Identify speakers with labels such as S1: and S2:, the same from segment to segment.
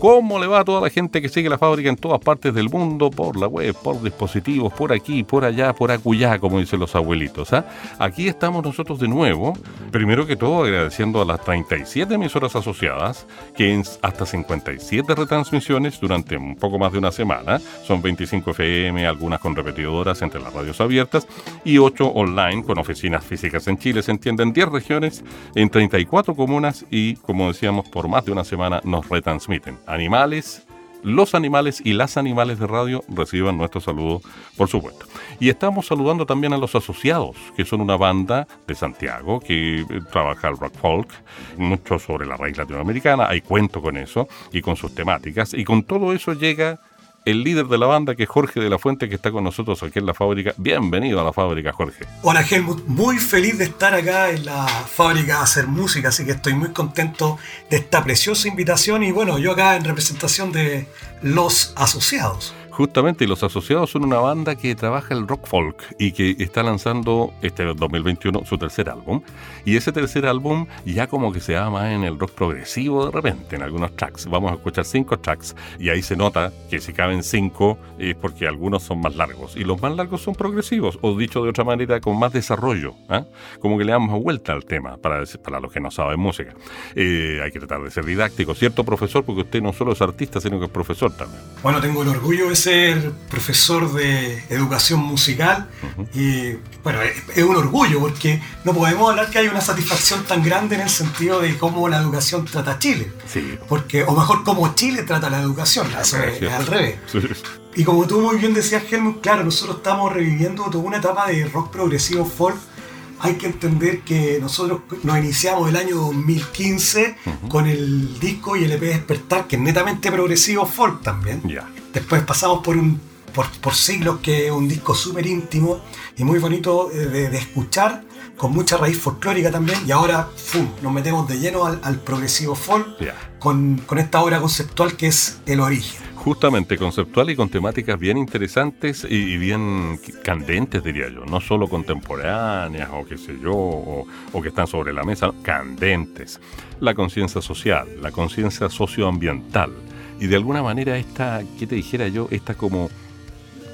S1: ¿Cómo le va a toda la gente que sigue la fábrica en todas partes del mundo? Por la web, por dispositivos, por aquí, por allá, por acullá, como dicen los abuelitos. ¿ah? Aquí estamos nosotros de nuevo. Primero que todo, agradeciendo a las 37 emisoras asociadas, que en hasta 57 retransmisiones durante un poco más de una semana. Son 25 FM, algunas con repetidoras entre las radios abiertas y 8 online con oficinas físicas en Chile. Se entienden 10 regiones en 34 comunas y, como decíamos, por más de una semana nos retransmiten animales, los animales y las animales de radio reciban nuestro saludo, por supuesto. Y estamos saludando también a los asociados, que son una banda de Santiago que eh, trabaja el rock folk, mucho sobre la raíz latinoamericana, hay cuento con eso y con sus temáticas, y con todo eso llega el líder de la banda, que es Jorge de la Fuente, que está con nosotros aquí en la fábrica. Bienvenido a la fábrica, Jorge.
S2: Hola, Helmut. Muy feliz de estar acá en la fábrica a hacer música, así que estoy muy contento de esta preciosa invitación y bueno, yo acá en representación de los asociados.
S1: Justamente, los asociados son una banda que trabaja el rock folk y que está lanzando este 2021 su tercer álbum. Y ese tercer álbum ya como que se va más en el rock progresivo de repente, en algunos tracks. Vamos a escuchar cinco tracks y ahí se nota que si caben cinco es porque algunos son más largos. Y los más largos son progresivos, o dicho de otra manera, con más desarrollo. ¿ah? Como que le damos vuelta al tema, para, para los que no saben música. Eh, hay que tratar de ser didáctico, ¿cierto, profesor? Porque usted no solo es artista, sino que es profesor también.
S2: Bueno, tengo el orgullo de ser profesor de educación musical y bueno, es, un orgullo porque no podemos hablar que hay una satisfacción tan grande en el sentido de cómo la educación trata a Chile.
S1: Sí.
S2: Porque, o mejor, cómo Chile trata la educación, es, al revés. Y como tú muy bien decías, Helmut, claro, nosotros estamos reviviendo toda una etapa de rock progresivo folk hay que entender que nosotros nos iniciamos el año 2015 con el disco y el EP Despertar, que es netamente progresivo folk también. Después pasamos por un por, siglos que es un disco súper íntimo y muy bonito eh, de, escuchar, con mucha raíz folclórica también. Y ahora nos metemos de lleno al, progresivo folk con, con esta obra conceptual que es El Origen
S1: justamente conceptual y con temáticas bien interesantes y, bien candentes, diría yo. No solo contemporáneas o qué sé yo, o, que están sobre la mesa, candentes. La conciencia social, la conciencia socioambiental. Y de alguna manera esta, ¿qué te dijera yo? Esta como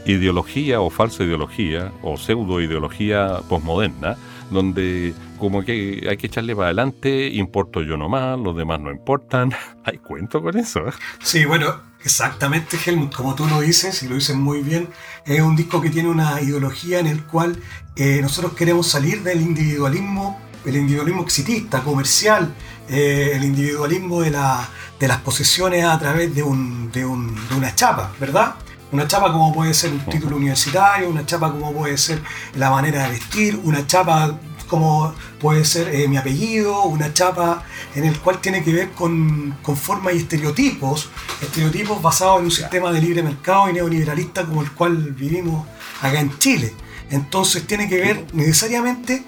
S1: ideología o falsa ideología o pseudo ideología posmoderna, donde como que hay que echarle para adelante, importo yo nomás, los demás no importan. Hay cuento con eso.
S2: Sí, bueno, exactamente, Helmut, como tú lo dices, y lo dices muy bien, es un disco que tiene una ideología en el cual eh, nosotros queremos salir del individualismo, el individualismo exitista, comercial, eh, el individualismo de, la, de, las posesiones a través de, un, de, un, de una chapa, ¿verdad? Una chapa como puede ser un título universitario, una chapa como puede ser la manera de vestir, una chapa como puede ser eh, mi apellido, una chapa en el cual tiene que ver con, con formas y estereotipos, estereotipos basados en un sistema de libre mercado y neoliberalista como el cual vivimos acá en Chile. Entonces tiene que ver necesariamente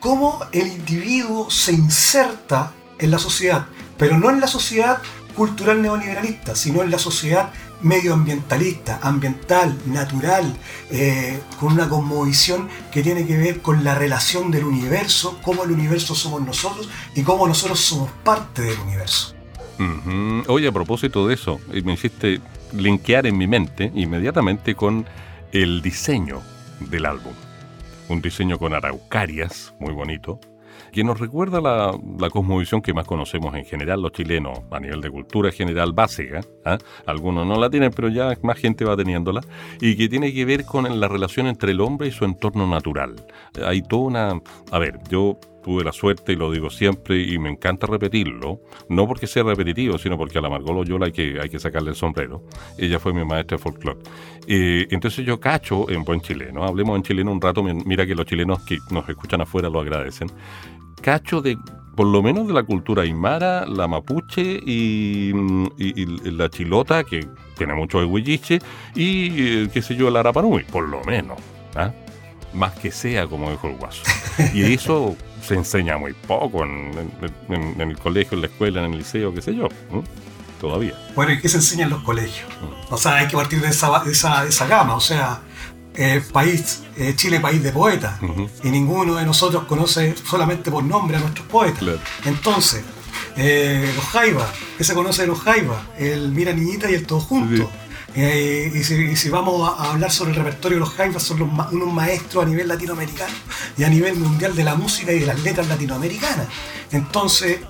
S2: cómo el individuo se inserta en la sociedad, pero no en la sociedad cultural neoliberalista, sino en la sociedad medioambientalista, ambiental, natural, eh, con una cosmovisión que tiene que ver con la relación del universo, cómo el universo somos nosotros y cómo nosotros somos parte del universo.
S1: Oye, a propósito de eso, eh, me hiciste linkear en mi mente inmediatamente con el diseño del álbum. Un diseño con araucarias, muy bonito, que nos recuerda la, cosmovisión que más conocemos en general los chilenos a nivel de cultura general básica. ¿ah? Algunos no la tienen, pero ya más gente va teniéndola, y que tiene que ver con la relación entre el hombre y su entorno natural. Hay toda una... A ver, yo tuve la suerte, y lo digo siempre, y me encanta repetirlo, no porque sea repetitivo, sino porque a la Margot Loyola hay que, hay que sacarle el sombrero. Ella fue mi maestra de folclore. Eh, entonces yo cacho en buen chileno, hablemos en chileno un rato, mira que los chilenos que nos escuchan afuera lo agradecen cacho de por lo menos de la cultura aymara, la mapuche y, y- y la chilota, que tiene mucho de huilliche, y eh, qué sé yo, el arapanui, por lo menos. ¿ah? Más que sea, como dijo el guaso. Y eso se enseña muy poco en, en- en- en el colegio, en la escuela, en el liceo, qué sé yo. Todavía.
S2: Bueno, ¿y qué se enseña en los colegios? O sea, hay que partir de esa, de esa, de esa gama. O sea, eh, país, eh, Chile, país de poetas. Y ninguno de nosotros conoce solamente por nombre a nuestros poetas.
S1: Claro.
S2: Entonces, eh, los Jaivas, ¿qué se conoce de los Jaivas? El Mira Niñita y el Todo Junto. Eh, y, si, vamos a, hablar sobre el repertorio de los Jaivas, son unos maestros a nivel latinoamericano y a nivel mundial de la música y de las letras latinoamericanas. Entonces,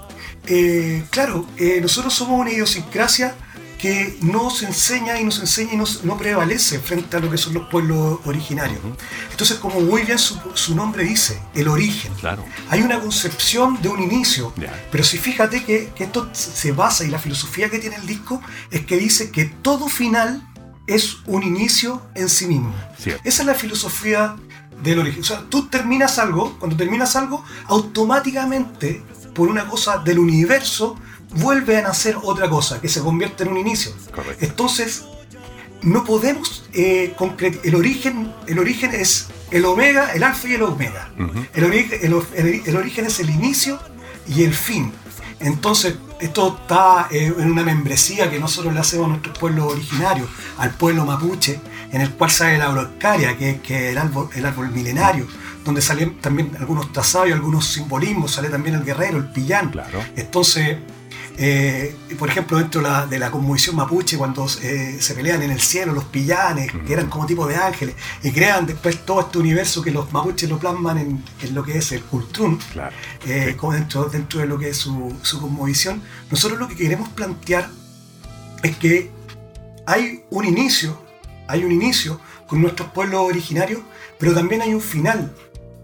S2: eh, claro, eh, nosotros somos una idiosincrasia que no se enseña y no se enseña y no, no prevalece frente a lo que son los pueblos originarios. Entonces, como muy bien su, su nombre dice, el origen.
S1: Claro.
S2: Hay una concepción de un inicio,
S1: Ya.
S2: pero si fíjate que, que esto se basa y la filosofía que tiene el disco es que dice que todo final es un inicio en sí mismo.
S1: Cierto.
S2: Esa es la filosofía del origen. O sea, tú terminas algo, cuando terminas algo, automáticamente, por una cosa del universo, vuelve a nacer otra cosa, que se convierte en un inicio.
S1: Correcto.
S2: Entonces, no podemos eh, concret- el origen el origen es el omega el alfa y el omega el, origen, el, el- el origen es el inicio y el fin entonces esto está eh, en una membresía que nosotros le hacemos a nuestros pueblos originarios al pueblo mapuche en el cual sale la araucaria que, que es el árbol, el árbol milenario donde salen también algunos trazados y algunos simbolismos sale también el guerrero el pillán
S1: Claro.
S2: entonces eh, por ejemplo, dentro de la, de la conmovisión mapuche, cuando eh, se pelean en el cielo los pillanes, que eran como tipo de ángeles, y crean después todo este universo que los mapuches lo plasman en, en lo que es el
S1: Claro.
S2: eh,
S1: Sí.
S2: como dentro, dentro de lo que es su, su conmovisión, nosotros lo que queremos plantear es que hay un inicio, hay un inicio con nuestros pueblos originarios, pero también hay un final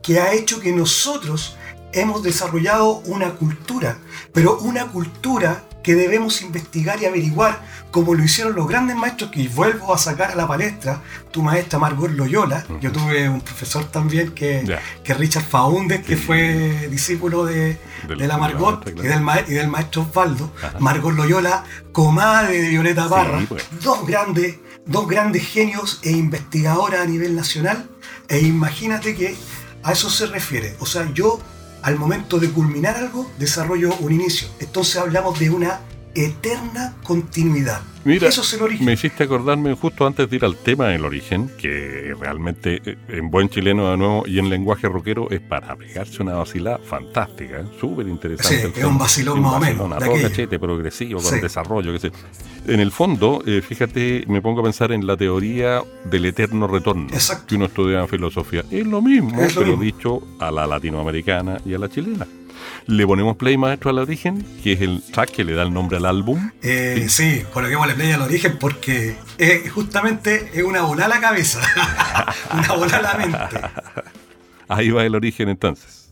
S2: que ha hecho que nosotros hemos desarrollado una cultura, pero una cultura que debemos investigar y averiguar, como lo hicieron los grandes maestros, que vuelvo a sacar a la palestra, tu maestra Margot Loyola, yo tuve un profesor también que, que Richard Faúndez, que
S1: Sí.
S2: fue discípulo de,
S1: Del-
S2: de la
S1: de la
S2: Margot y, del ma- y del maestro Osvaldo,
S1: Ajá.
S2: Margot Loyola, comadre de Violeta
S1: pues.
S2: dos grandes, dos grandes genios e investigadoras a nivel nacional, e imagínate que a eso se refiere. O sea, yo al momento de culminar algo desarrollo un inicio. Entonces hablamos de una eterna continuidad.
S1: Mira,
S2: eso es el origen.
S1: me hiciste acordarme justo antes de ir al tema del origen, que realmente eh, en buen chileno de nuevo y en lenguaje rockero es para pegarse una vacilada fantástica, ¿eh? súper interesante.
S2: Sí, es un vacilón más o menos,
S1: vacilón, a
S2: de
S1: todo
S2: aquello.
S1: cachete, progresivo, con
S2: Sí.
S1: desarrollo, qué sé. En el fondo, eh, fíjate, me pongo a pensar en la teoría del eterno retorno
S2: Exacto.
S1: que uno estudia en filosofía. Es lo mismo,
S2: Es lo
S1: pero
S2: mismo.
S1: dicho a la latinoamericana y a la chilena. Le ponemos play maestro al origen, que es el track que le da el nombre al álbum.
S2: Eh, sí, coloquémosle play al origen porque justamente es una bola a la cabeza, una bola a la mente.
S1: Ahí va el origen entonces.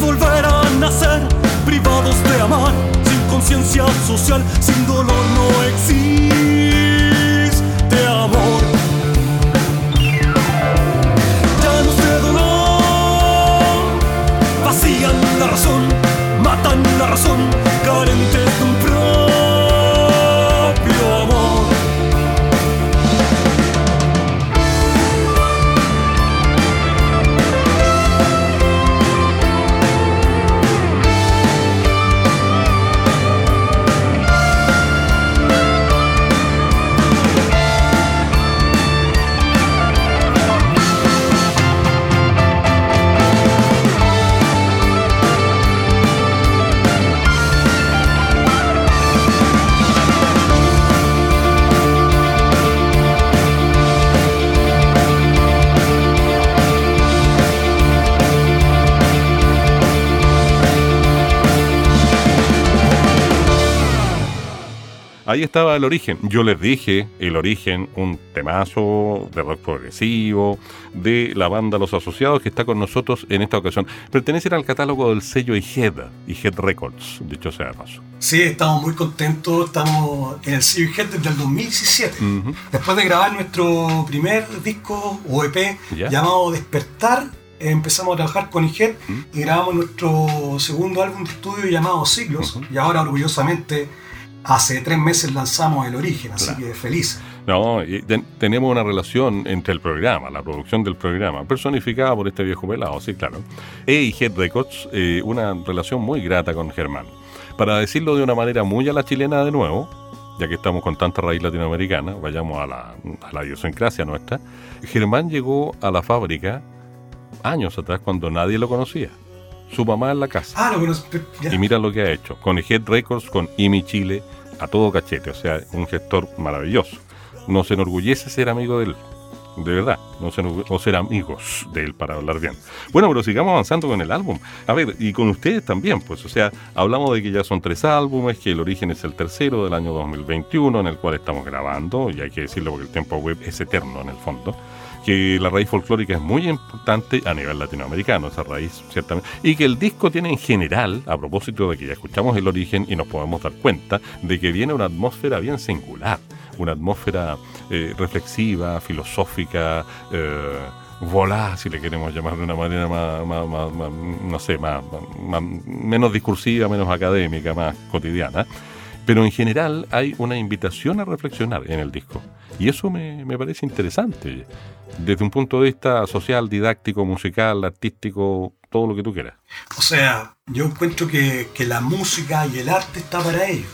S3: Volverán a ser privados de amar, sin conciencia social, sin dolor no existe.
S1: Ahí estaba el origen. Yo les dije el origen, un temazo de rock progresivo, de la banda Los Asociados que está con nosotros en esta ocasión. Pertenecen al catálogo del sello IGED, IGED Records, dicho sea de paso.
S2: Sí, estamos muy contentos. Estamos en el sello IGED desde el 2017. Después de grabar nuestro primer disco o EP
S1: Ya.
S2: llamado Despertar, empezamos a trabajar con IGED y grabamos nuestro segundo álbum de estudio llamado Ciclos. Y ahora, orgullosamente, hace tres meses lanzamos El Origen, así
S1: Claro.
S2: que feliz.
S1: No, y ten- tenemos una relación entre el programa, la producción del programa, personificada por este viejo pelado, sí, claro, e Head Records, eh, una relación muy grata con Germán. Para decirlo de una manera muy a la chilena de nuevo, ya que estamos con tanta raíz latinoamericana, vayamos a la, a la idiosincrasia nuestra, Germán llegó a la fábrica años atrás cuando nadie lo conocía. Su mamá en la casa.
S2: Ah, ya.
S1: Y mira lo que ha hecho, con Head Records, con IMI Chile, a todo cachete, o sea, un gestor maravilloso. Nos enorgullece ser amigo de él, de verdad, nos enorgu- o ser amigos de él para hablar bien. Bueno, pero sigamos avanzando con el álbum. A ver, y con ustedes también, pues, o sea, hablamos de que ya son tres álbumes, que el origen es el tercero del año 2021, en el cual estamos grabando, y hay que decirlo porque el tiempo web es eterno en el fondo que la raíz folclórica es muy importante a nivel latinoamericano, esa raíz, ciertamente, y que el disco tiene en general, a propósito de que ya escuchamos el origen y nos podemos dar cuenta de que viene una atmósfera bien singular, una atmósfera eh, reflexiva, filosófica, eh, volá, si le queremos llamar de una manera más, más- no sé, más- menos discursiva, menos académica, más cotidiana. Pero en general hay una invitación a reflexionar en el disco. Y eso me, me parece interesante. Desde un punto de vista social, didáctico, musical, artístico, todo lo que tú quieras.
S2: O sea, yo encuentro que, que la música y el arte está para ello.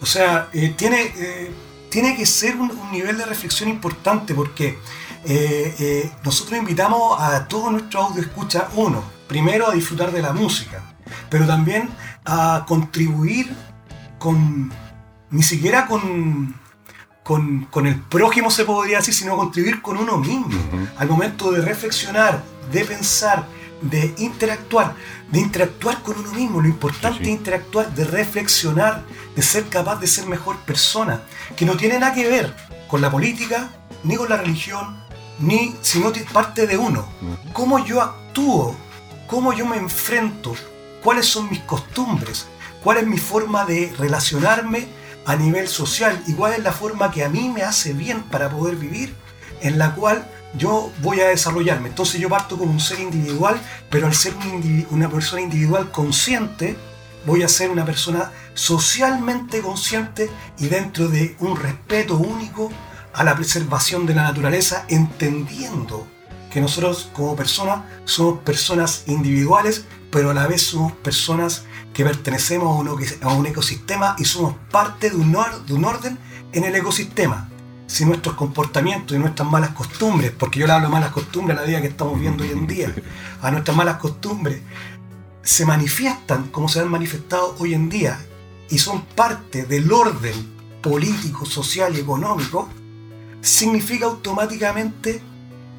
S2: O sea, eh, tiene, eh, tiene que ser un, un nivel de reflexión importante porque eh, eh, nosotros invitamos a todos nuestros audio escucha, uno, primero a disfrutar de la música, pero también a contribuir con, ni siquiera con, con, con el prójimo se podría decir, sino contribuir con uno mismo. Al momento de reflexionar, de pensar, de interactuar, de interactuar con uno mismo. Lo importante
S1: Sí, sí.
S2: es interactuar, de reflexionar, de ser capaz de ser mejor persona, que no tiene nada que ver con la política, ni con la religión, ni sino parte de uno. Cómo yo actúo, cómo yo me enfrento, cuáles son mis costumbres, cuál es mi forma de relacionarme a nivel social y cuál es la forma que a mí me hace bien para poder vivir, en la cual yo voy a desarrollarme. Entonces yo parto como un ser individual, pero al ser una persona individual consciente, voy a ser una persona socialmente consciente y dentro de un respeto único a la preservación de la naturaleza, entendiendo que nosotros como personas somos personas individuales, pero a la vez somos personas que pertenecemos a un, ecosistema y somos parte de un, or- de un orden en el ecosistema. Si nuestros comportamientos y nuestras malas costumbres, porque yo le hablo de malas costumbres a la vida que estamos viendo hoy en día, a nuestras malas costumbres, se manifiestan como se han manifestado hoy en día y son parte del orden político, social y económico, significa automáticamente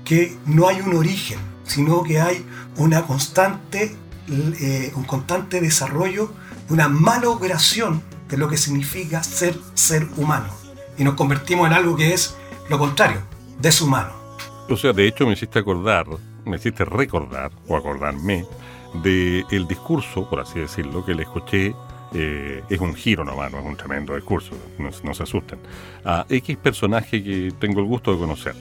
S2: que no hay un origen, sino que hay una constante, eh, un constante desarrollo, una malogración de lo que significa ser ser humano. Y nos convertimos en algo que es lo contrario, deshumano.
S1: O sea, de hecho me hiciste acordar, me hiciste recordar o acordarme de el discurso, por así decirlo, que le escuché eh, es un giro nomás, no es un tremendo discurso, no, se asusten, a X personaje que tengo el gusto de conocer,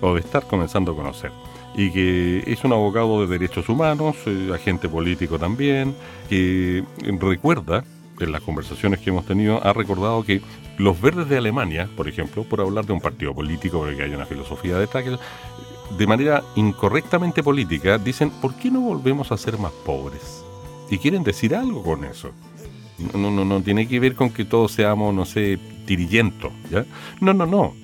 S1: o de estar comenzando a conocer, y que es un abogado de derechos humanos, eh, agente político también, que recuerda, en las conversaciones que hemos tenido, ha recordado que los verdes de Alemania, por ejemplo, por hablar de un partido político, porque hay una filosofía detrás, de manera incorrectamente política dicen, ¿por qué no volvemos a ser más pobres? Y quieren decir algo con eso. No, no, no, tiene que ver con que todos seamos, no sé, tirillentos, ¿ya? No, no, no.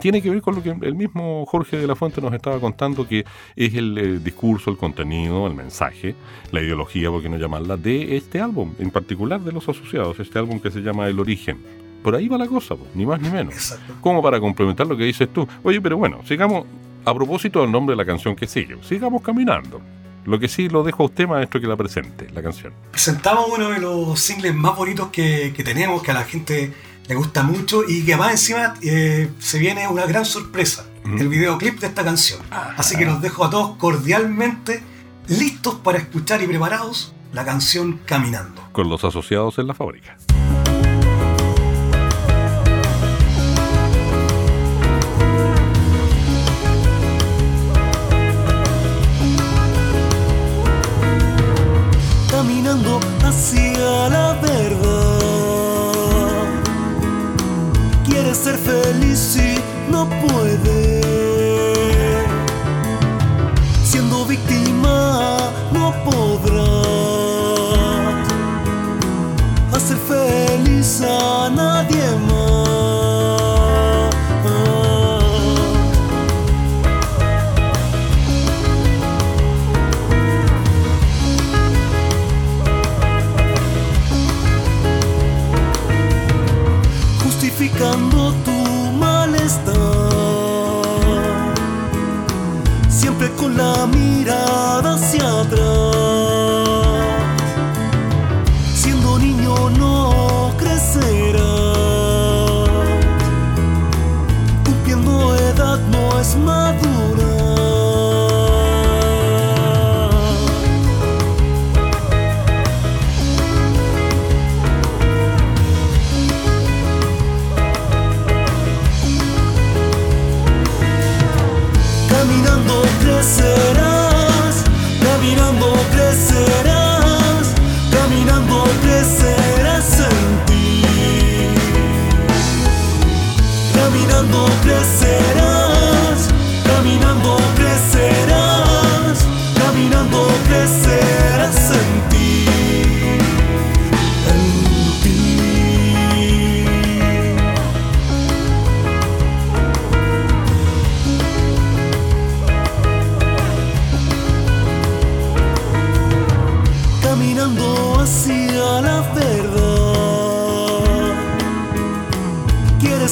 S1: Tiene que ver con lo que el mismo Jorge de la Fuente nos estaba contando, que es el, eh, discurso, el contenido, el mensaje, la ideología, por qué no llamarla, de este álbum, en particular de los asociados, este álbum que se llama El Origen. Por ahí va la cosa, ni más ni menos. Exacto. Como para complementar lo que dices tú. Oye, pero bueno, sigamos, a propósito del nombre de la canción que sigue, sigamos caminando. Lo que sí lo dejo a usted, maestro, que la presente, la canción.
S2: Presentamos uno de los singles más bonitos que, tenemos, que a la gente le gusta mucho y que más encima eh, se viene una gran sorpresa, el videoclip de esta canción. Ah. Así que los dejo a todos cordialmente listos para escuchar y preparados la canción Caminando.
S1: Con los asociados en la fábrica.
S3: Ser feliz y no puede.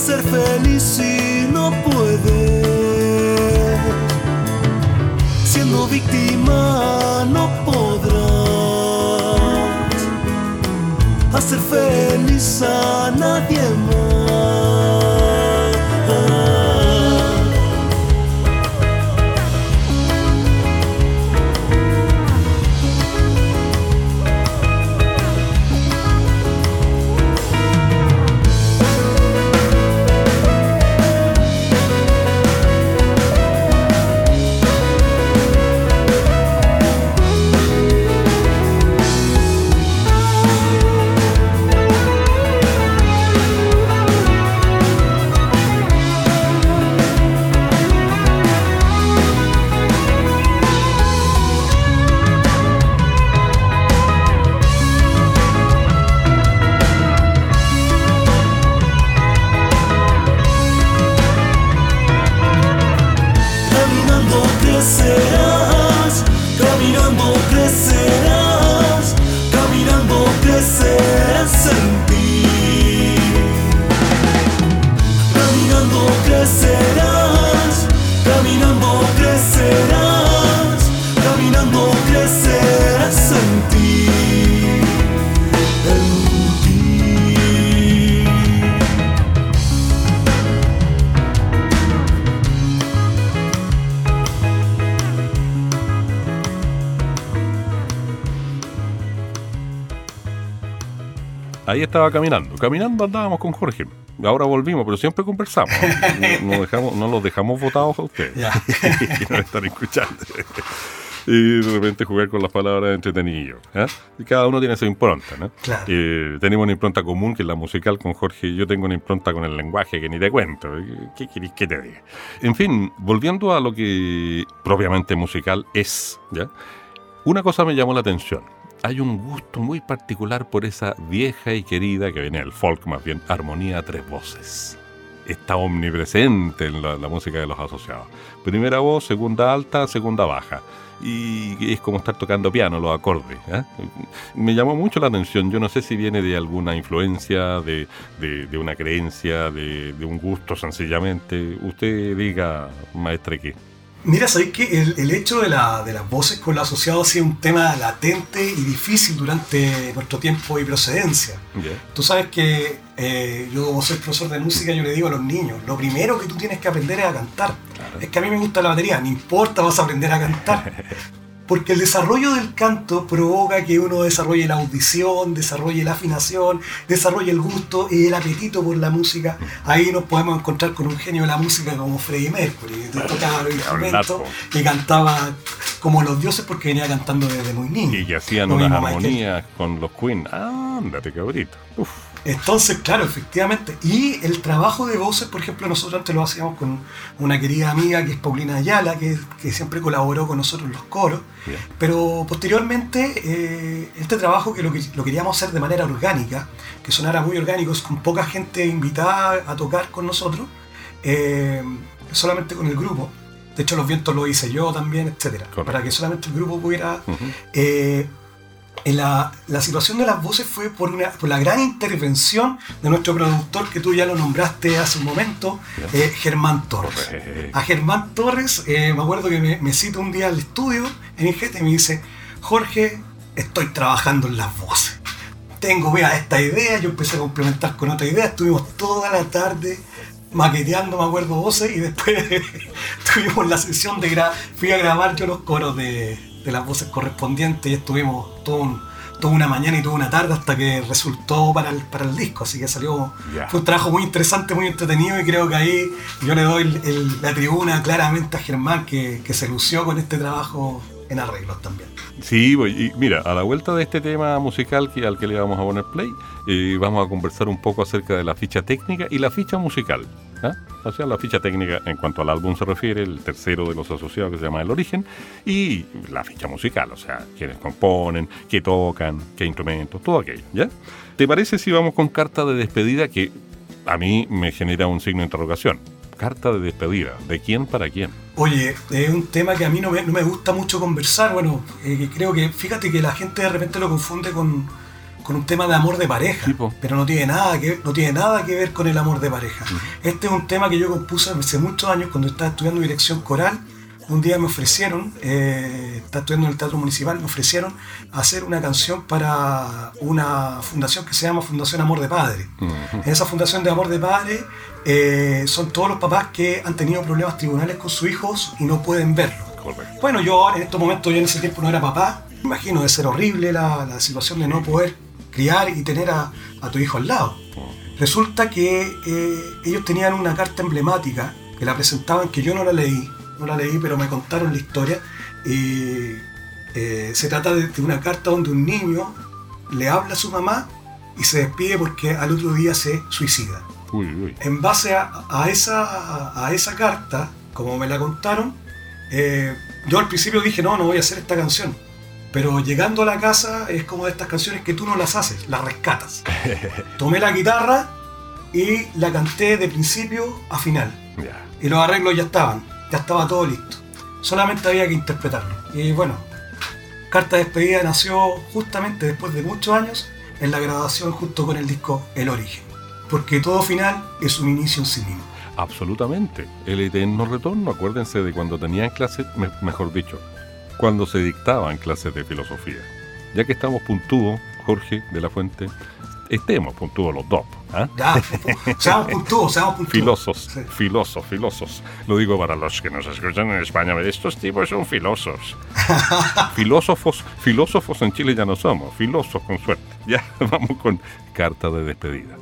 S3: Ser feliz y no puede. Siendo víctima no podrás hacer feliz a nadie más.
S1: Ahí estaba caminando. Caminando andábamos con Jorge. Ahora volvimos, pero siempre conversamos. No, no dejamos, no los dejamos votados a ustedes.
S2: Ya.
S1: y nos están escuchando. Y de repente jugar con las palabras entretenido. ¿eh? Y cada uno tiene su impronta, ¿no?
S2: Claro.
S1: Eh, tenemos una impronta común que es la musical con Jorge y yo tengo una impronta con el lenguaje que ni te cuento. ¿Qué querés que te diga? En fin, volviendo a lo que propiamente musical es, ¿ya? Una cosa me llamó la atención. Hay un gusto muy particular por esa vieja y querida, que viene del folk más bien, armonía a tres voces. Está omnipresente en la, música de los asociados. Primera voz, segunda alta, segunda baja. Y es como estar tocando piano, los acordes. ¿eh? Me llamó mucho la atención. Yo no sé si viene de alguna influencia, de, de- de una creencia, de, de un gusto sencillamente. Usted diga, maestre, ¿qué?
S2: Mira, sabéis que el, el hecho de, la- de las voces con los asociados ha sido un tema latente y difícil durante nuestro tiempo y procedencia.
S1: ¿Ya?
S2: Tú sabes que eh, yo como soy profesor de música, yo le digo a los niños, lo primero que tú tienes que aprender es a cantar. Es que a mí me gusta la batería, no importa, vas a aprender a cantar. Porque el desarrollo del canto provoca que uno desarrolle la audición, desarrolle la afinación, desarrolle el gusto y el apetito por la música. Ahí nos podemos encontrar con un genio de la música como Freddie Mercury, que tocaba los instrumentos y cantaba como los dioses porque venía cantando desde muy niño.
S1: Y que hacían unas armonías con los Queen. Ándate, cabrito. Uf.
S2: Entonces, claro, efectivamente. Y el trabajo de voces, por ejemplo, nosotros antes lo hacíamos con una querida amiga que es Paulina Ayala, que, que siempre colaboró con nosotros en los coros.
S1: Bien.
S2: Pero posteriormente, eh, este trabajo que lo, que lo queríamos hacer de manera orgánica, que sonara muy orgánico, con poca gente invitada a tocar con nosotros, eh, solamente con el grupo. De hecho, los vientos lo hice yo también, etcétera,
S1: Correcto.
S2: para que solamente el grupo pudiera eh, la, la situación de las voces fue por, una, por la gran intervención de nuestro productor, que tú ya lo nombraste hace un momento, eh, Germán Torres. A Germán Torres, eh, me acuerdo que me, me cita un día al estudio en Ingete y me dice, Jorge, estoy trabajando en las voces. Tengo, vea, esta idea, yo empecé a complementar con otra idea, estuvimos toda la tarde maqueteando, me acuerdo, voces y después tuvimos la sesión de gra fui a grabar yo los coros de, de las voces correspondientes y estuvimos todo un- toda una mañana y toda una tarde hasta que resultó para el, para el disco, así que salió, fue un trabajo muy interesante, muy entretenido y creo que ahí yo le doy el- el- la tribuna claramente a Germán que, que se lució con este trabajo en arreglos también.
S1: Sí, y mira, a la vuelta de este tema musical que, al que le vamos a poner play, eh, vamos a conversar un poco acerca de la ficha técnica y la ficha musical. ¿ah? O sea, la ficha técnica en cuanto al álbum se refiere, el tercero de los asociados que se llama El Origen, y la ficha musical, o sea, quienes componen, qué tocan, qué instrumentos, todo aquello, ¿ya? ¿Te parece si vamos con carta de despedida que a mí me genera un signo de interrogación? Carta de despedida, ¿de quién para quién?
S2: Oye, es un tema que a mí no me, no me gusta mucho conversar. Bueno, eh, creo que, fíjate que la gente de repente lo confunde con, con un tema de amor de pareja, pero no tiene nada que no tiene nada que ver con el amor de pareja. Este es un tema que yo compuse hace muchos años cuando estaba estudiando dirección coral. Un día me ofrecieron, eh, en el Teatro Municipal, me ofrecieron hacer una canción para una fundación que se llama Fundación Amor de Padre. En esa Fundación de Amor de Padre eh, son todos los papás que han tenido problemas tribunales con sus hijos y no pueden verlo.
S1: Correcto.
S2: Bueno, yo en estos momentos, yo en ese tiempo no era papá. Me imagino de ser horrible la, la situación de no poder criar y tener a, a tu hijo al lado. Resulta que eh, ellos tenían una carta emblemática que la presentaban, que yo no la leí, no la leí, pero me contaron la historia. Y eh, se trata de, de una carta donde un niño le habla a su mamá y se despide porque al otro día se suicida
S1: Uy, uy.
S2: en base a, a esa, a esa carta, como me la contaron, eh, yo al principio dije, no, no voy a hacer esta canción. Pero llegando a la casa es como de estas canciones que tú no las haces, las rescatas. Tomé la guitarra y la canté de principio a final.
S1: Ya.
S2: Y los arreglos ya estaban, ya estaba todo listo. Solamente había que interpretarlo. Y bueno, Carta de Despedida nació justamente después de muchos años en la grabación junto con el disco El Origen. Porque todo final es un inicio en sí mismo.
S1: Absolutamente. El eterno retorno, acuérdense de cuando tenían clases, me- mejor dicho, cuando se dictaban clases de filosofía. Ya que estamos puntúos, Jorge de la Fuente, estemos puntúos los dos. ¿Ah?
S2: Ya, seamos puntuos, seamos puntuos.
S1: Filosos,
S2: Sí.
S1: filosos, filosos. Lo digo para los que nos escuchan en España. Estos tipos son filosos. filósofos, filósofos en Chile ya no somos. Filosos con suerte. Ya, vamos con carta de despedida.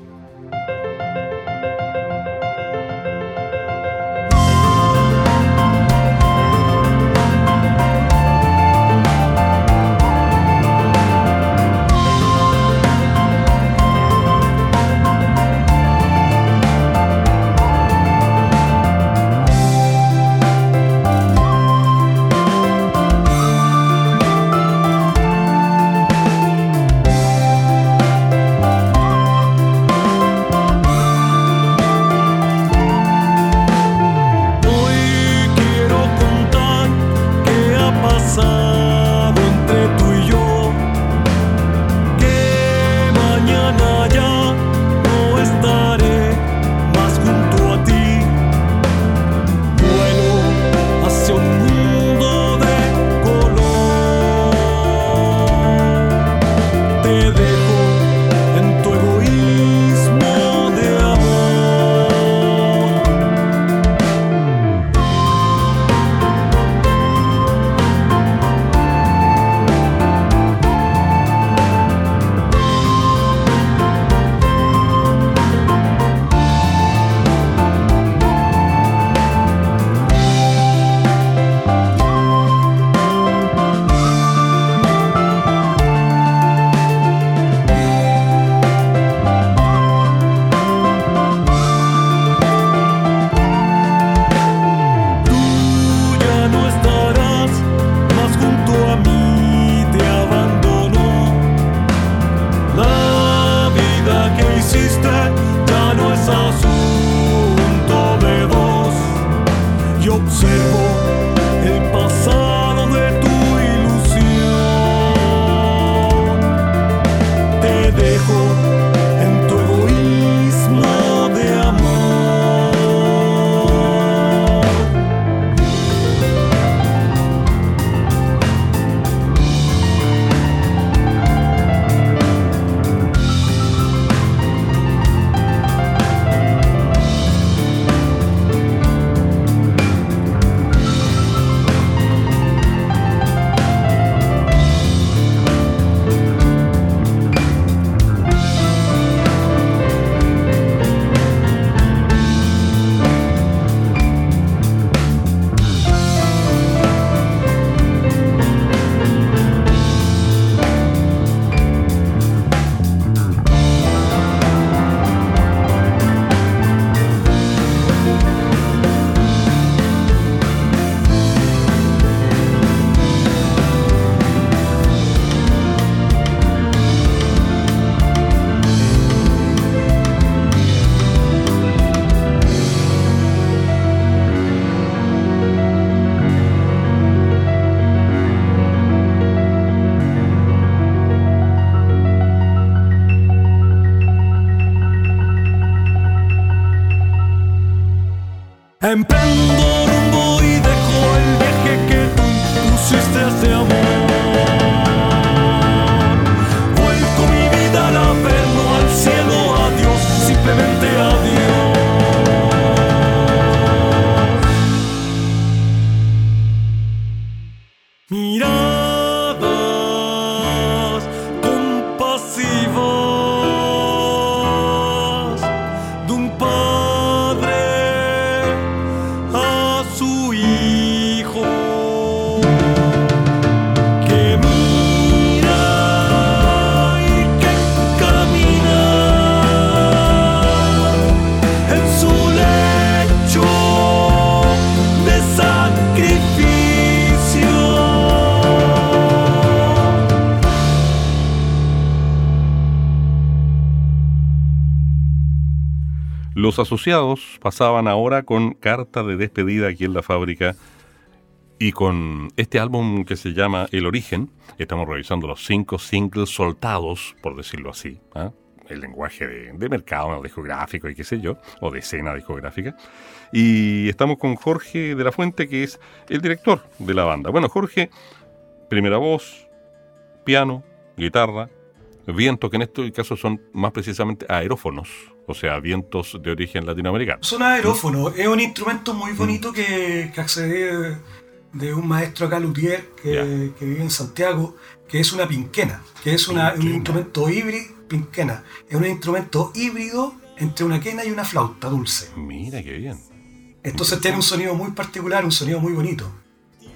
S3: Emprendo
S1: Los asociados pasaban ahora con carta de despedida aquí en la fábrica y con este álbum que se llama El Origen. Estamos revisando los cinco singles soltados, por decirlo así. ¿ah? El lenguaje de, de mercado discográfico y qué sé yo, o de escena discográfica. Y estamos con Jorge de la Fuente, que es el director de la banda. Bueno, Jorge, primera voz, piano, guitarra, viento, que en este caso son más precisamente aerófonos, o sea, vientos de origen latinoamericano.
S2: Son aerófonos, es un instrumento muy bonito que, que accedí de un maestro acá, Luthier, que, que vive en Santiago, que es una pinquena, que es una, un instrumento híbrido, pinquena, es un instrumento híbrido entre una quena y una flauta dulce.
S1: Mira qué bien.
S2: Entonces tiene un sonido muy particular, un sonido muy bonito.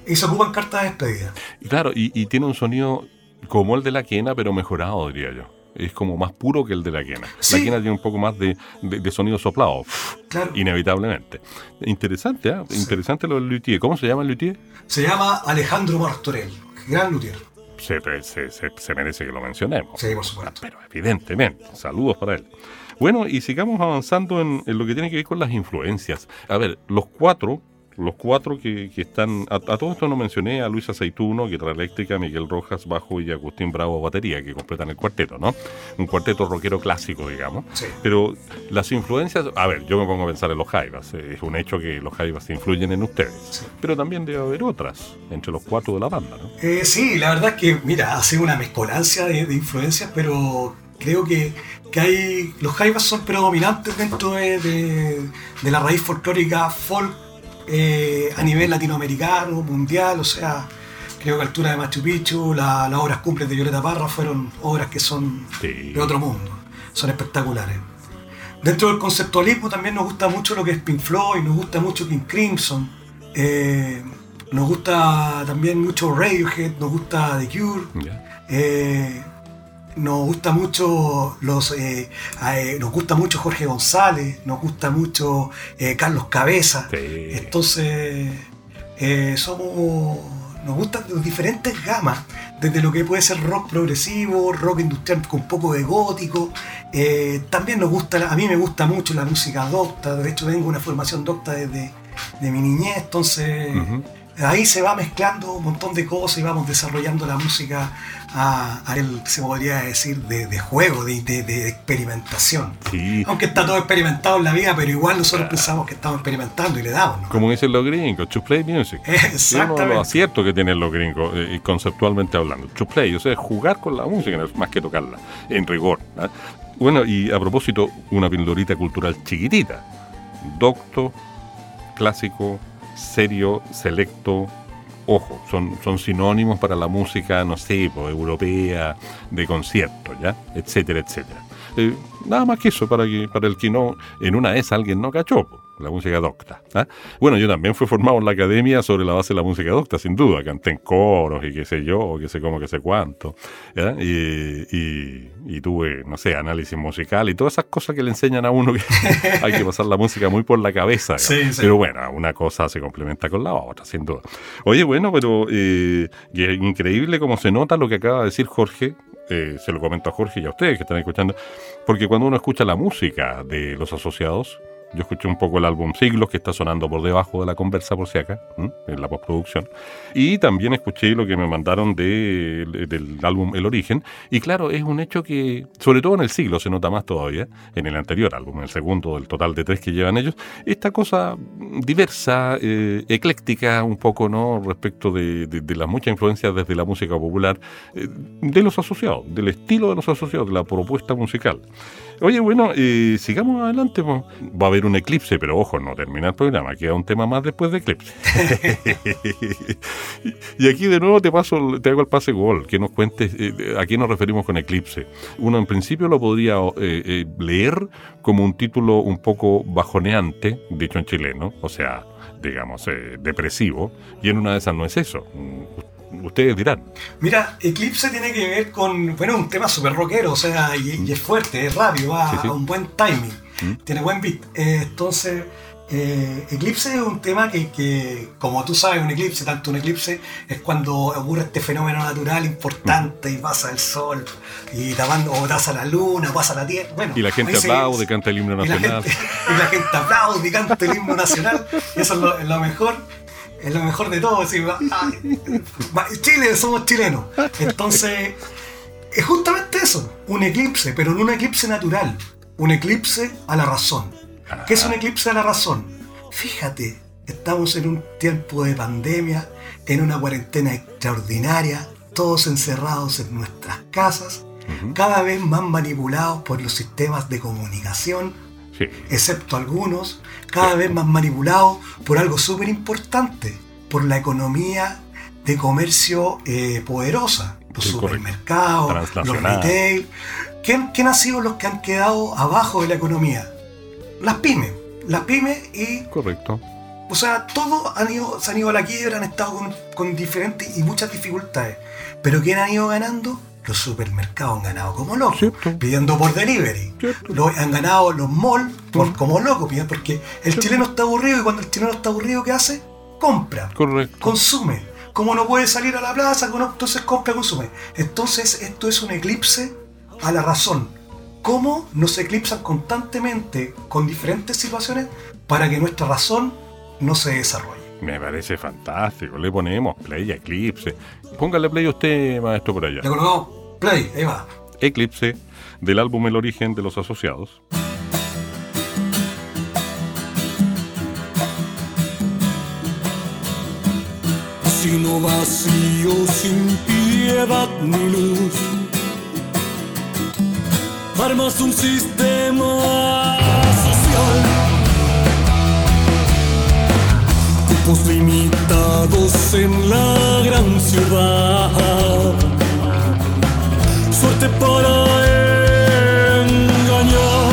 S2: Y se ocupan cartas de despedida.
S1: Claro, y, y tiene un sonido como el de la quena, pero mejorado, diría yo. Es como más puro que el de la quena.
S2: Sí.
S1: La quena tiene un poco más de, de- de sonido soplado,
S2: Claro.
S1: inevitablemente. Interesante, ¿ah? Interesante lo del luthier. ¿Cómo se llama el luthier?
S2: Se llama Alejandro Martorell, gran luthier.
S1: Se, se- se- se merece que lo mencionemos.
S2: Sí, por supuesto.
S1: Pero evidentemente, saludos para él. Bueno, y sigamos avanzando en, en lo que tiene que ver con las influencias. A ver, los cuatro, los cuatro que, que están, a, a todo esto no mencioné a Luis Aceituno, guitarra eléctrica, Miguel Rojas, bajo y Agustín Bravo, batería, que completan el cuarteto, ¿no? Un cuarteto rockero clásico, digamos.
S2: Sí.
S1: Pero las influencias, a ver, yo me pongo a pensar en los Jaivas, eh, es un hecho que los Jaivas influyen en ustedes,
S2: Sí.
S1: pero también debe haber otras entre los cuatro de la banda, ¿no?
S2: Eh, sí, la verdad es que, mira, hace una mezcolancia de, de influencias, pero creo que, que hay. Los jaivas son predominantes dentro de, de- de la raíz folclórica folk eh, a nivel latinoamericano, mundial, o sea. Creo que Altura de Machu Picchu, la- las obras cumples de Violeta Parra fueron obras que son
S1: Sí.
S2: de otro mundo, son espectaculares. Dentro del conceptualismo también nos gusta mucho lo que es Pink Floyd, nos gusta mucho King Crimson, eh, nos gusta también mucho Radiohead, nos gusta The Cure, eh, nos gusta mucho los, eh, eh, nos gusta mucho Jorge González, nos gusta mucho eh, Carlos Cabeza.
S1: Sí.
S2: Entonces somos, nos gustan diferentes gamas, desde lo que puede ser rock progresivo, rock industrial con un poco de gótico. también nos gusta, a mí me gusta mucho la música docta. De hecho vengo de una formación docta desde de mi niñez, entonces. Ahí se va mezclando un montón de cosas y vamos desarrollando la música a, a el, se podría decir, de, de juego, de, de- de experimentación.
S1: Sí.
S2: Aunque está todo experimentado en la vida, pero igual nosotros pensamos que estamos experimentando y le damos. ¿no?
S1: Como dicen los gringos, to play music. Es uno de los
S2: Exactamente.
S1: aciertos que tienen los gringos, eh, conceptualmente hablando. To play, o sea, jugar con la música, es más que tocarla, en rigor. ¿ah? Bueno, y a propósito, una pildorita cultural chiquitita. Docto, clásico, serio, selecto. Ojo, son, son sinónimos para la música, no sé, europea, de concierto, ¿ya? Etcétera, etcétera. Eh, nada más que eso, para, que, para el que no, en una vez alguien no cachó, po, la música docta. ¿ah? Bueno, yo también fui formado en la academia sobre la base de la música docta, sin duda. Canté en coros y qué sé yo, qué sé cómo, qué sé cuánto. Y, y- y tuve, no sé, análisis musical y todas esas cosas que le enseñan a uno que hay que pasar la música muy por la cabeza.
S2: Sí, sí.
S1: Pero bueno, una cosa se complementa con la otra, sin duda. Oye, bueno, pero eh, increíble cómo se nota lo que acaba de decir Jorge. eh, se lo comento a Jorge y a ustedes que están escuchando, porque cuando uno escucha la música de los asociados, yo escuché un poco el álbum Siglos que está sonando por debajo de la conversa por si acá, en la postproducción. Y también escuché lo que me mandaron de- del álbum El Origen. Y claro, es un hecho que, sobre todo en el siglo, se nota más todavía, en el anterior álbum, el segundo del total de tres que llevan ellos, esta cosa diversa, eh, ecléctica un poco, ¿no? Respecto de, de- de las muchas influencias desde la música popular, eh, de los asociados, del estilo de los asociados, de la propuesta musical. Oye, bueno, eh, sigamos adelante. po. Va a haber un eclipse, pero ojo, no termina el programa. Queda un tema más después de eclipse. y aquí de nuevo te paso, te hago el pase gol, que nos cuentes eh, a qué nos referimos con eclipse. Uno en principio lo podría eh, eh, leer como un título un poco bajoneante, dicho en chileno, o sea, digamos, eh, depresivo, y en una de esas no es eso. Ustedes dirán.
S2: Mira, Eclipse tiene que ver con, bueno, un tema súper rockero, o sea, y, y es fuerte, es rápido, va
S1: Sí, sí.
S2: a un buen timing,
S1: Mm.
S2: tiene buen beat. Eh, entonces, eh, Eclipse es un tema que, que, como tú sabes, un eclipse, tanto un eclipse, es cuando ocurre este fenómeno natural importante y pasa el sol, y tapando, o pasa la luna, pasa la tierra. Bueno,
S1: Y la gente aplaude, canta el himno
S2: y la,
S1: nacional.
S2: gente, y la gente aplaude y canta el himno nacional. Y eso es lo, es lo mejor. Es lo mejor de todo. así, ay, Chile, somos chilenos. Entonces, es justamente eso. Un eclipse, pero no un eclipse natural. Un eclipse a la razón. ¿Qué es un eclipse a la razón? Fíjate, estamos en un tiempo de pandemia, en una cuarentena extraordinaria, todos encerrados en nuestras casas, cada vez más manipulados por los sistemas de comunicación,
S1: Sí.
S2: excepto algunos, cada vez más manipulados por algo súper importante, por la economía de comercio eh, poderosa, los
S1: Sí,
S2: supermercados, los retail. ¿Quién, ¿Quién ha sido los que han quedado abajo de la economía? Las pymes. Las pymes y
S1: Correcto.
S2: o sea, todos han ido, se han ido a la quiebra, han estado con, con diferentes y muchas dificultades. Pero ¿quién han ido ganando? Los supermercados han ganado como locos,
S1: Cierto.
S2: pidiendo por delivery. Lo- han ganado los malls por,
S1: Mm.
S2: como locos, porque el
S1: Cierto.
S2: chileno está aburrido y cuando el chileno está aburrido, ¿qué hace? Compra,
S1: Correcto.
S2: consume. Como no puede salir a la plaza, entonces compra, consume. Entonces esto es un eclipse a la razón. ¿Cómo nos eclipsan constantemente con diferentes situaciones para que nuestra razón no se desarrolle?
S1: Me parece fantástico. Le ponemos play a Eclipse. Póngale play usted, maestro, por allá.
S2: Le colocamos play, ahí va.
S1: Eclipse, del álbum El origen de los asociados.
S3: sino vacío sin piedad ni luz. Armas un sistema cupos limitados en la gran ciudad, suerte para engañar.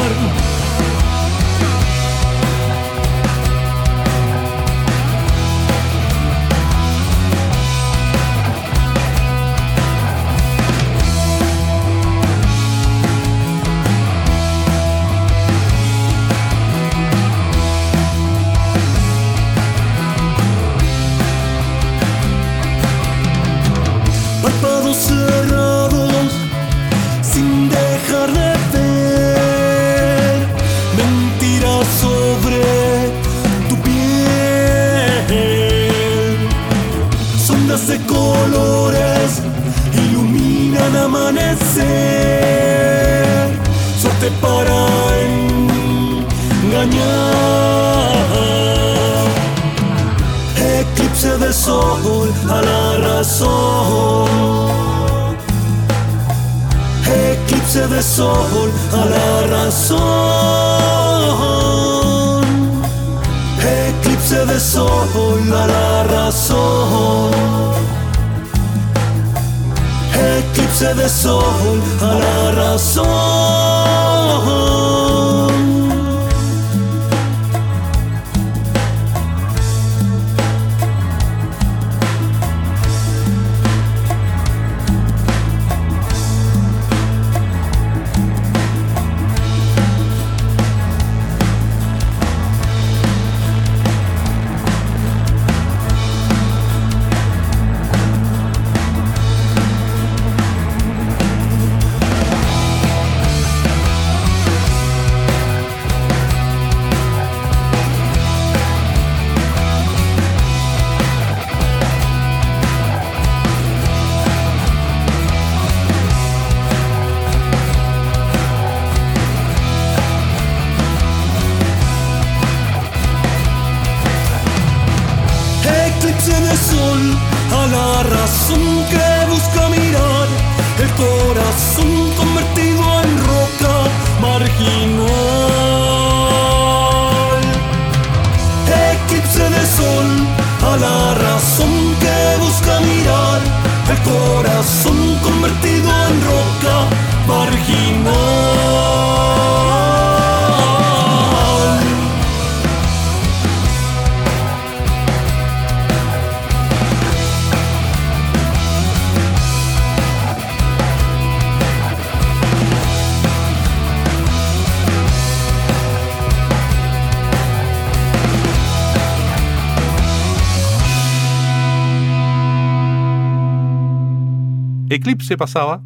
S3: Eclipse
S1: pasaba,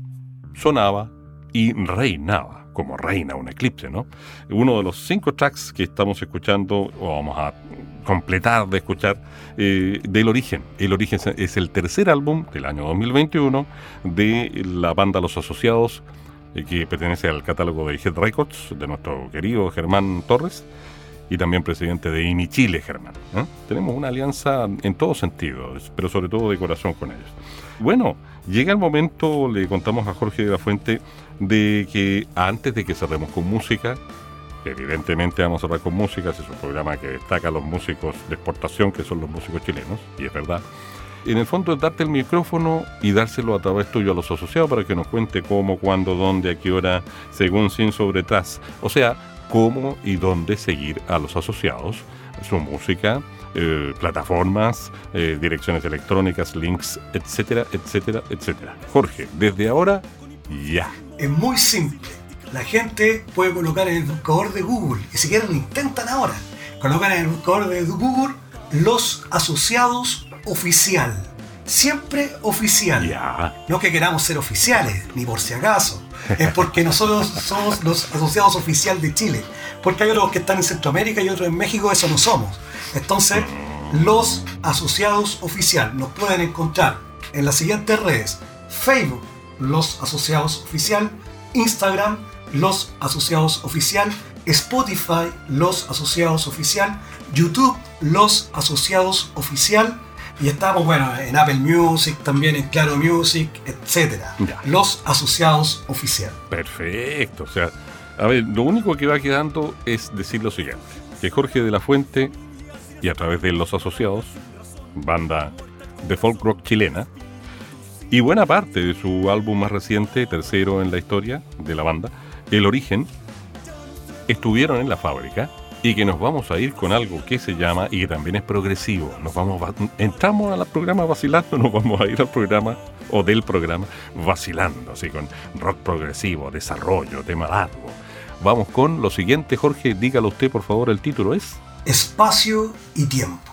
S1: sonaba y reinaba, como reina un eclipse, ¿no? Uno de los cinco tracks que estamos escuchando, o vamos a completar de escuchar, eh, del Origen. El Origen es el tercer álbum del año 2021 de la banda Los Asociados, eh, que pertenece al catálogo de Head Records, de nuestro querido Germán Torres y también presidente de INI Chile, Germán. ¿eh? Tenemos una alianza en todos sentidos, pero sobre todo de corazón con ellos. Bueno, llega el momento, le contamos a Jorge de la Fuente, de que antes de que cerremos con música, Evidentemente vamos a hablar con música, es un programa que destaca a los músicos de exportación, que son los músicos chilenos, y es verdad. En el fondo es darte el micrófono y dárselo a través tuyo a los asociados para que nos cuente cómo, cuándo, dónde, a qué hora, según sin sobretras. O sea, cómo y dónde seguir a los asociados, su música, eh, plataformas, eh, direcciones electrónicas, links, etcétera, etcétera, etcétera. Jorge, desde ahora, ya.
S2: Es muy simple. La gente puede colocar en el buscador de Google, y si quieren lo intentan ahora, colocan en el buscador de Google los asociados oficial. Siempre oficial.
S1: Ya.
S2: No que queramos ser oficiales, ni por si acaso. Es porque nosotros somos los asociados oficial de Chile. Porque hay otros que están en Centroamérica y otros en México, eso no somos. Entonces, los asociados oficial nos pueden encontrar en las siguientes redes. Facebook, los asociados oficial. Instagram, los asociados oficial. Spotify, los asociados oficial. YouTube, los asociados oficial. Y estamos, bueno, en Apple Music, también en Claro Music, etc.
S1: Ya.
S2: Los asociados oficial.
S1: Perfecto. O sea, a ver, lo único que va quedando es decir lo siguiente: que Jorge de la Fuente, y a través de los asociados, banda de folk rock chilena, y buena parte de su álbum más reciente, tercero en la historia de la banda, El Origen, estuvieron en la fábrica y que nos vamos a ir con algo que se llama y que también es progresivo. Nos vamos va- entramos al programa vacilando, nos vamos a ir al programa o del programa vacilando, así con rock progresivo, desarrollo, tema largo. Vamos con lo siguiente, Jorge, dígalo usted por favor, el título es
S2: Espacio y tiempo.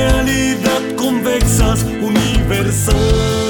S3: Realidad convexas, universal.